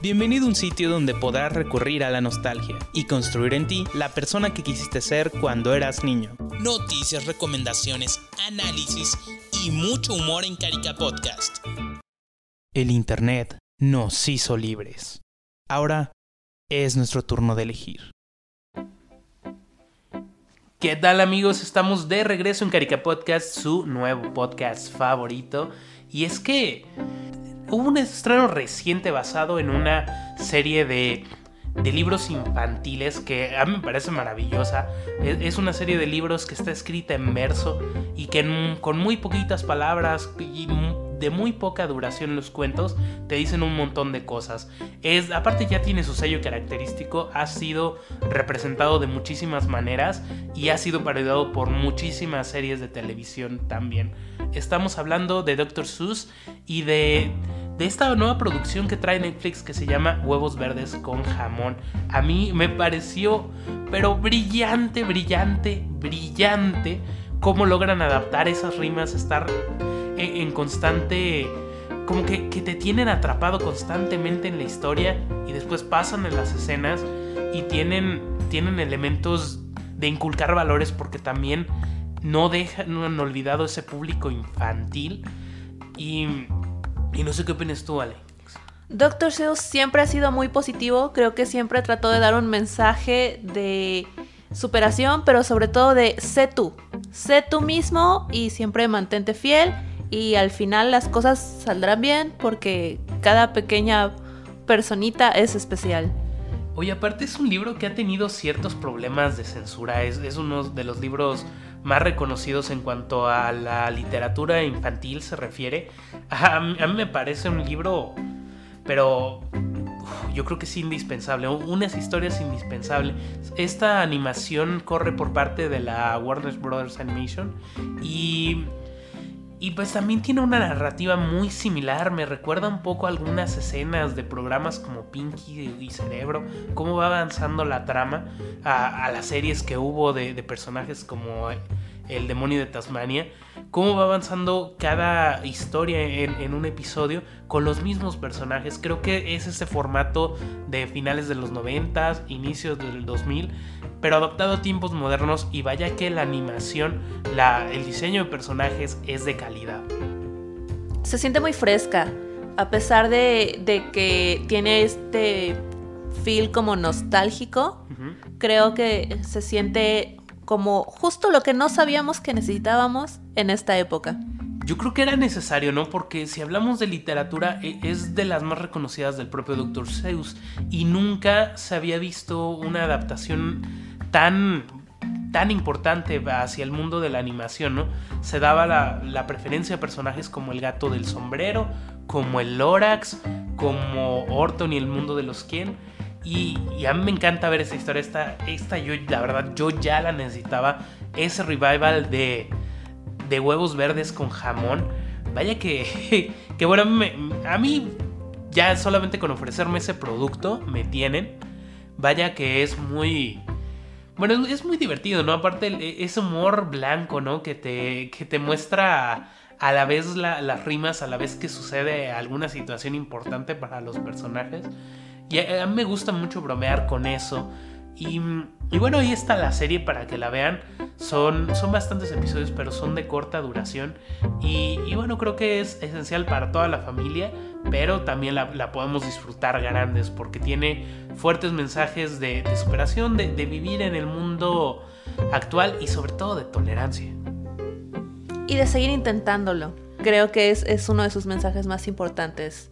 Bienvenido a un sitio donde podrás recurrir a la nostalgia y construir en ti la persona que quisiste ser cuando eras niño. Noticias, recomendaciones, análisis y mucho humor en Carica Podcast. El Internet nos hizo libres. Ahora es nuestro turno de elegir. ¿Qué tal amigos? Estamos de regreso en Carica Podcast, su nuevo podcast favorito. Y es que hubo un estreno reciente basado en una serie de, de libros infantiles que a mí me parece maravillosa. Es, una serie de libros que está escrita en verso y que con muy poquitas palabras y de muy poca duración los cuentos te dicen un montón de cosas. Es, aparte ya tiene su sello característico, ha sido representado de muchísimas maneras y ha sido parodiado por muchísimas series de televisión también. Estamos hablando de Dr. Seuss y de de esta nueva producción que trae Netflix que se llama Huevos Verdes con jamón. A mí me pareció, pero brillante, brillante, brillante, cómo logran adaptar esas rimas, estar en, constante como que, te tienen atrapado constantemente en la historia y después pasan en las escenas y tienen, tienen elementos de inculcar valores porque también no dejan no han olvidado ese público infantil. Y, y no sé qué opinas tú, Alex. Doctor Seuss siempre ha sido muy positivo, creo que siempre trató de dar un mensaje de superación, pero sobre todo de sé tú, sé tú mismo y siempre mantente fiel y al final las cosas saldrán bien porque cada pequeña personita es especial. Oye, aparte es un libro que ha tenido ciertos problemas de censura, es, uno de los libros más reconocidos en cuanto a la literatura infantil se refiere. A, mí me parece un libro, pero yo creo que es indispensable, unas historias indispensables. Esta animación corre por parte de la Warner Brothers Animation y y pues también tiene una narrativa muy similar, me recuerda un poco algunas escenas de programas como Pinky y Cerebro, cómo va avanzando la trama a, las series que hubo de, personajes como el demonio de Tasmania, cómo va avanzando cada historia en, en, un episodio con los mismos personajes. Creo que es ese formato de finales de los 90, inicios del 2000, pero adaptado a tiempos modernos y vaya que la animación, la, el diseño de personajes es de calidad. Se siente muy fresca, a pesar de, que tiene este feel como nostálgico, creo que se siente como justo lo que no sabíamos que necesitábamos en esta época. Yo creo que era necesario, ¿no? Porque si hablamos de literatura, e, es de las más reconocidas del propio Dr. Seuss y nunca se había visto una adaptación tan tan importante hacia el mundo de la animación, ¿no? Se daba la, preferencia a personajes como el gato del sombrero, como el Lorax, como Orton y el mundo de los Quién. Y, a mí me encanta ver esta historia. Esta, esta yo, la verdad, yo ya la necesitaba. Ese revival de, de huevos verdes con jamón. Vaya que, que bueno, a mí ya solamente con ofrecerme ese producto me tienen. Vaya que es muy... Bueno, es muy divertido, ¿no? Aparte e, ese humor blanco, ¿no? Que te, que te muestra a la vez las rimas, a la vez que sucede alguna situación importante para los personajes. Y a, a mí me gusta mucho bromear con eso. Y, bueno, ahí está la serie para que la vean. Son, son bastantes episodios, pero son de corta duración. Y, bueno, creo que es esencial para toda la familia, pero también la, podemos disfrutar grandes porque tiene fuertes mensajes de, superación, de, vivir en el mundo actual y sobre todo de tolerancia. Y de seguir intentándolo. Creo que es, es uno de sus mensajes más importantes.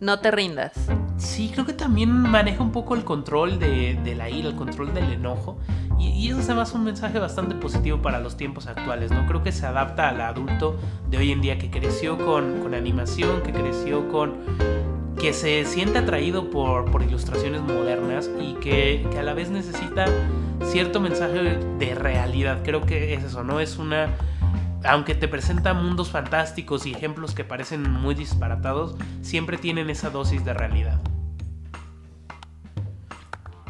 No te rindas. Sí, creo que también maneja un poco el control de, la ira, el control del enojo. Y, eso es además un mensaje bastante positivo para los tiempos actuales, ¿no? Creo que se adapta al adulto de hoy en día que creció con, animación, que creció con... que se siente atraído por, por ilustraciones modernas y que, que a la vez necesita cierto mensaje de realidad. Creo que es eso, ¿no? Es una aunque te presenta mundos fantásticos y ejemplos que parecen muy disparatados, siempre tienen esa dosis de realidad.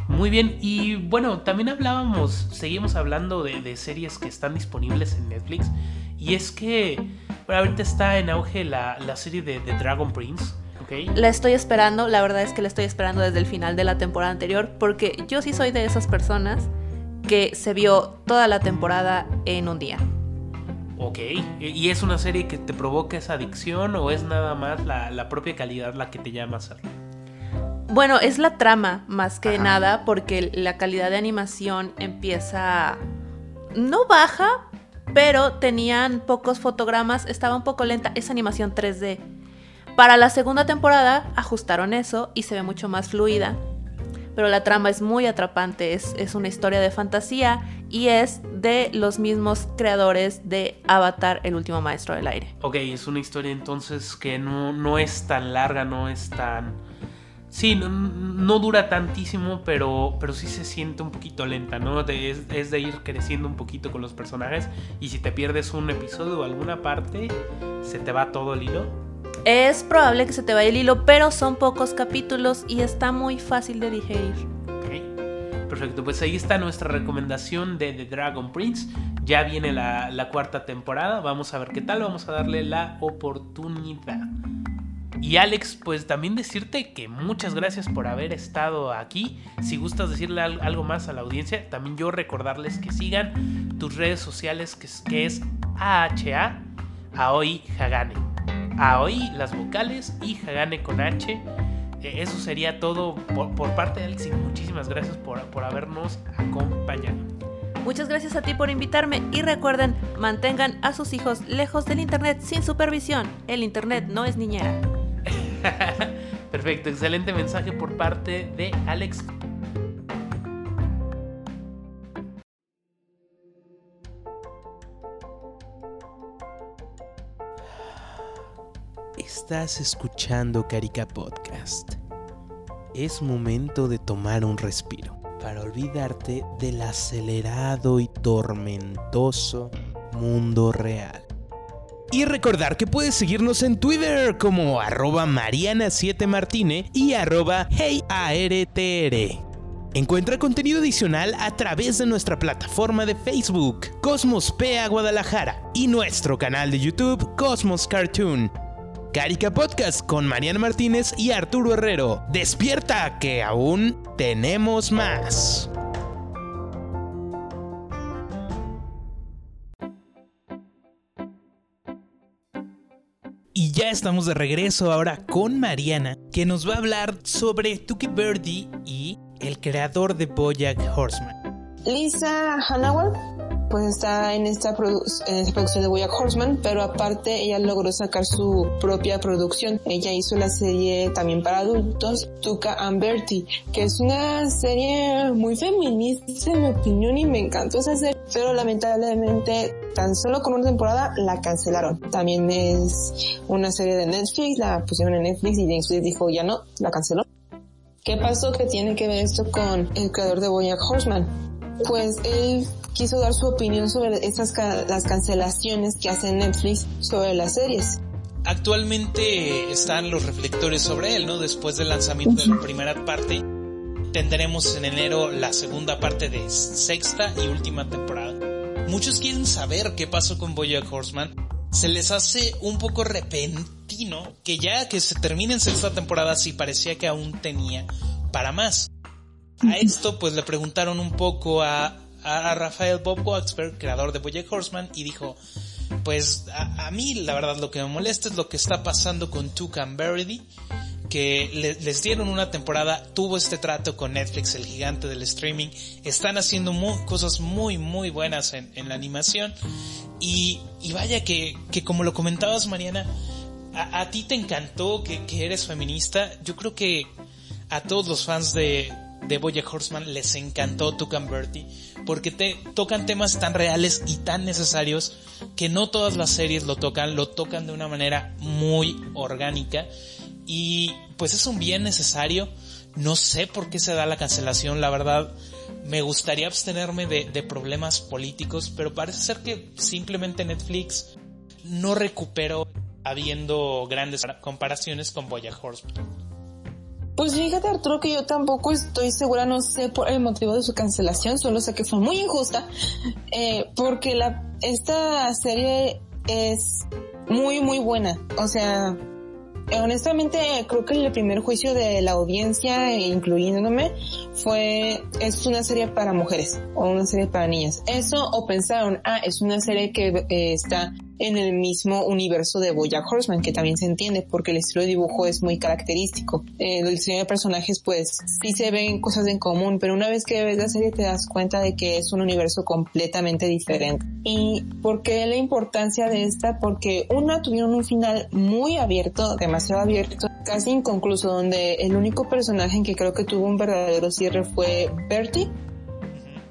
Muy bien, y bueno, también hablábamos, seguimos hablando de, series que están disponibles en Netflix, y es que Pero ahorita está en auge la, serie de, de Dragon Prince. La estoy esperando, la verdad es que la estoy esperando desde el final de la temporada anterior, porque yo sí soy de esas personas que se vio toda la temporada en un día. Ok, ¿y es una serie que te provoca esa adicción o es nada más la, propia calidad la que te llama a hacerlo? Bueno, es la trama más que nada porque la calidad de animación empieza... no baja, pero tenían pocos fotogramas, estaba un poco lenta, es animación 3D. Para la segunda temporada ajustaron eso y se ve mucho más fluida. Pero la trama es muy atrapante, es, una historia de fantasía y es de los mismos creadores de Avatar, el último maestro del aire. Ok, es una historia entonces que no, es tan larga, no es tan... Sí, no, dura tantísimo, pero, pero sí se siente un poquito lenta, ¿no? es, es, de ir creciendo un poquito con los personajes y si te pierdes un episodio o alguna parte, se te va todo el hilo. Es probable que se te vaya el hilo, pero son pocos capítulos y está muy fácil de digerir. Perfecto. Pues ahí está nuestra recomendación de The Dragon Prince. Ya viene la, la cuarta temporada. Vamos a ver qué tal. Vamos a darle la oportunidad. Y Alex, pues también decirte que muchas gracias por haber estado aquí. Si gustas decirle algo más a la audiencia, también yo recordarles que sigan tus redes sociales, que es, que es AHA, Aoi Hagane. Aoi las vocales y Hagane con H. Eh, eso sería todo por, parte de Alex y muchísimas gracias por, por habernos acompañado. Muchas gracias a ti por invitarme y recuerden, mantengan a sus hijos lejos del Internet sin supervisión. El Internet no es niñera. Perfecto, excelente mensaje por parte de Alex. Estás escuchando Carica Podcast. Es momento de tomar un respiro para olvidarte del acelerado y tormentoso mundo real. Y recordar que puedes seguirnos en Twitter como arroba mariana7martine y arroba heyartr. Encuentra contenido adicional a través de nuestra plataforma de Facebook, Cosmos PA Guadalajara, y nuestro canal de YouTube, Cosmos Cartoon. Carica Podcast con Mariana Martínez y Arturo Herrero. Despierta que aún tenemos más. Y ya estamos de regreso ahora con Mariana, que nos va a hablar sobre Tuki Birdie y el creador de Bojack Horseman. Lisa Hanaway pues está en esta, producción de Boyack Horseman, pero aparte ella logró sacar su propia producción. Ella hizo la serie también para adultos, Tuca and Bertie, que es una serie muy feminista en mi opinión y me encantó esa serie, pero lamentablemente tan solo con una temporada la cancelaron. También es una serie de Netflix, la pusieron en Netflix y Netflix dijo ya no, la canceló. ¿Qué pasó? que tiene que ver esto con el creador de Boyack Horseman? Pues él quiso dar su opinión sobre esas las cancelaciones que hace Netflix sobre las series. Actualmente están los reflectores sobre él, ¿no? Después del lanzamiento de la primera parte, tendremos en enero la segunda parte de sexta y última temporada. Muchos quieren saber qué pasó con Bojack Horseman. Se les hace un poco repentino que ya que se termine en sexta temporada sí parecía que aún tenía para más. A esto pues le preguntaron un poco a a, Rafael Bob Waxberg, creador de Bojack Horseman, y dijo, pues a, mí la verdad lo que me molesta es lo que está pasando con Tucan Verity, que les dieron una temporada, tuvo este trato con Netflix, el gigante del streaming, están haciendo cosas muy muy buenas en, la animación y, vaya que, como lo comentabas Mariana, a, ti te encantó que, que eres feminista, yo creo que a todos los fans de, de Bojack Horseman les encantó Tucan Bertie porque te tocan temas tan reales y tan necesarios que no todas las series lo tocan, lo tocan de una manera muy orgánica y pues es un bien necesario. No sé por qué se da la cancelación, la verdad me gustaría abstenerme de, problemas políticos, pero parece ser que simplemente Netflix no recuperó habiendo grandes comparaciones con Bojack Horseman. Pues fíjate Arturo que yo tampoco estoy segura, no sé por el motivo de su cancelación, solo sé que fue muy injusta, eh, porque la, esta serie es muy, muy buena. O sea, honestamente creo que el primer juicio de la audiencia, incluyéndome, fue es una serie para mujeres o una serie para niñas. Eso o pensaron, ah, es una serie que eh, está en el mismo universo de Bojack Horseman, que también se entiende porque el estilo de dibujo es muy característico. Eh, el diseño de personajes, pues, sí se ven cosas en común, pero una vez que ves la serie te das cuenta de que es un universo completamente diferente. ¿Y por qué la importancia de esta? Porque una tuvieron un final muy abierto, demasiado abierto, casi inconcluso, donde el único personaje en que creo que tuvo un verdadero cierre fue Bertie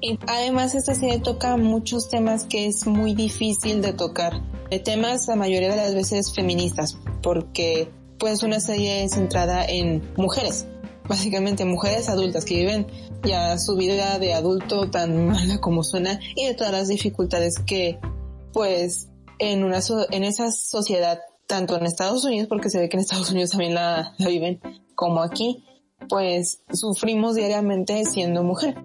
y además esta serie toca muchos temas que es muy difícil de tocar. De temas la mayoría de las veces feministas, porque pues una serie centrada en mujeres, básicamente mujeres adultas que viven ya su vida de adulto tan mala como suena y de todas las dificultades que pues en una en esa sociedad tanto en Estados Unidos porque se ve que en Estados Unidos también la, la viven como aquí pues sufrimos diariamente siendo mujer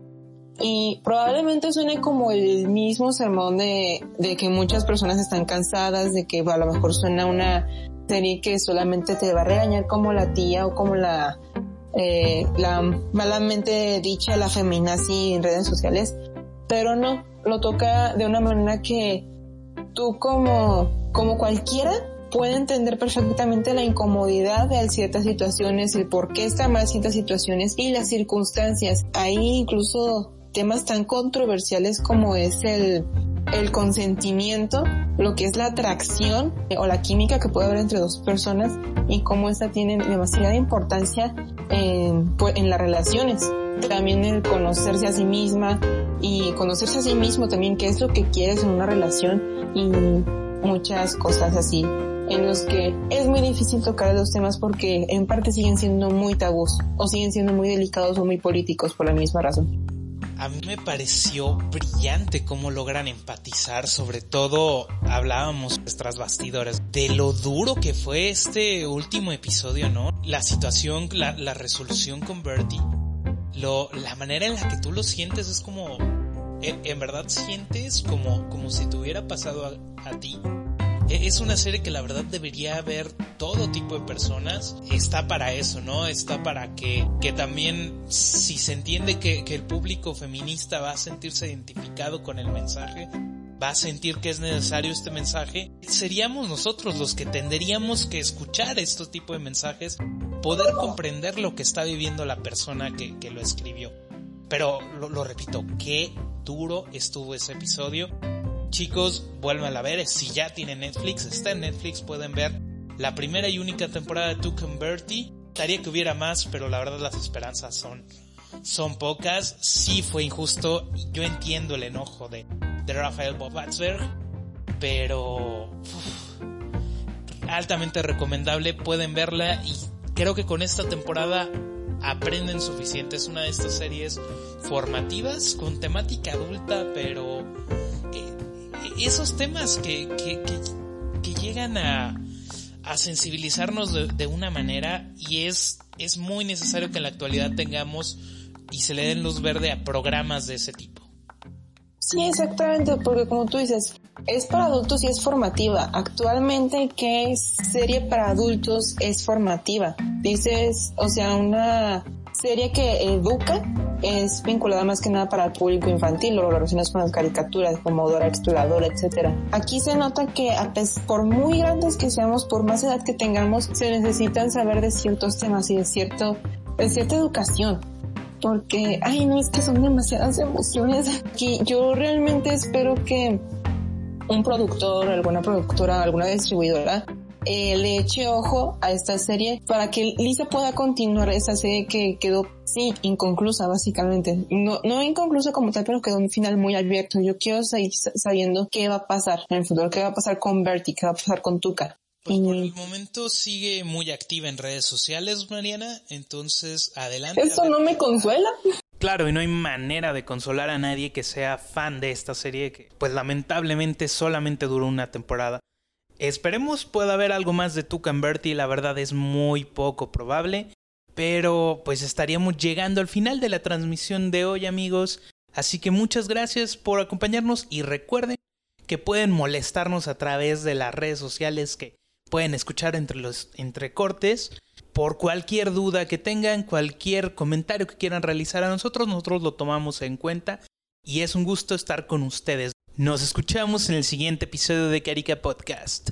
y probablemente suene como el mismo sermón de, de que muchas personas están cansadas, de que a lo mejor suena una serie que solamente te va a regañar como la tía o como la, eh, la malamente dicha la feminazi en redes sociales, pero no, lo toca de una manera que tú como, como cualquiera puede entender perfectamente la incomodidad de ciertas situaciones, el por qué está mal ciertas situaciones y las circunstancias. Ahí incluso temas tan controversiales como es el, consentimiento, lo que es la atracción o la química que puede haber entre dos personas y cómo esta tiene demasiada importancia en, pues, en las relaciones. También el conocerse a sí misma y conocerse a sí mismo también qué es lo que quieres en una relación y muchas cosas así en los que es muy difícil tocar los temas porque en parte siguen siendo muy tabús o siguen siendo muy delicados o muy políticos por la misma razón a mí me pareció brillante cómo logran empatizar, sobre todo hablábamos tras bastidores de lo duro que fue este último episodio, ¿no? La situación, la, resolución con Bertie, lo, la manera en la que tú lo sientes es como, en, verdad sientes como, como si te hubiera pasado a, ti es una serie que la verdad debería ver todo tipo de personas. Está para eso, ¿no? Está para que, que también si se entiende que, el público feminista va a sentirse identificado con el mensaje, va a sentir que es necesario este mensaje, seríamos nosotros los que tendríamos que escuchar este tipo de mensajes, poder comprender lo que está viviendo la persona que, que lo escribió. Pero lo, lo repito, qué duro estuvo ese episodio Chicos, vuelvan a ver, si ya tienen Netflix, está en Netflix, pueden ver la primera y única temporada de Tuck and Bertie. Estaría que hubiera más, pero la verdad las esperanzas son, son pocas. Sí fue injusto, yo entiendo el enojo de, de Rafael Bobatzberg, pero altamente recomendable, pueden verla y creo que con esta temporada aprenden suficiente. Es una de estas series formativas con temática adulta, pero esos temas que, que, que, llegan a, a sensibilizarnos de, una manera y es, es muy necesario que en la actualidad tengamos y se le den luz verde a programas de ese tipo. Sí, exactamente, porque como tú dices, es para adultos y es formativa. Actualmente, ¿qué serie para adultos es formativa? Dices, o sea, una serie que educa es vinculada más que nada para el público infantil lo relacionas con las caricaturas como Dora Exploradora, etcétera. Aquí se nota que por muy grandes que seamos, por más edad que tengamos, se necesitan saber de ciertos temas y de cierto cierta educación porque ay no es que son demasiadas emociones aquí yo realmente espero que un productor alguna productora alguna distribuidora eh, le eche ojo a esta serie para que Lisa pueda continuar esa serie que quedó, sí, inconclusa básicamente. No, no inconclusa como tal, pero quedó un final muy abierto. Yo quiero seguir sabiendo qué va a pasar en el futuro, qué va a pasar con Bertie, qué va a pasar con Tuca. Pues por el momento sigue muy activa en redes sociales, Mariana, entonces adelante. Esto no me consuela. Claro, y no hay manera de consolar a nadie que sea fan de esta serie que pues lamentablemente solamente duró una temporada. Esperemos pueda haber algo más de Tucan Bertie, la verdad es muy poco probable. Pero pues estaríamos llegando al final de la transmisión de hoy amigos. Así que muchas gracias por acompañarnos y recuerden que pueden molestarnos a través de las redes sociales que pueden escuchar entre los entrecortes. Por cualquier duda que tengan, cualquier comentario que quieran realizar a nosotros, nosotros lo tomamos en cuenta y es un gusto estar con ustedes. Nos escuchamos en el siguiente episodio de Carica Podcast.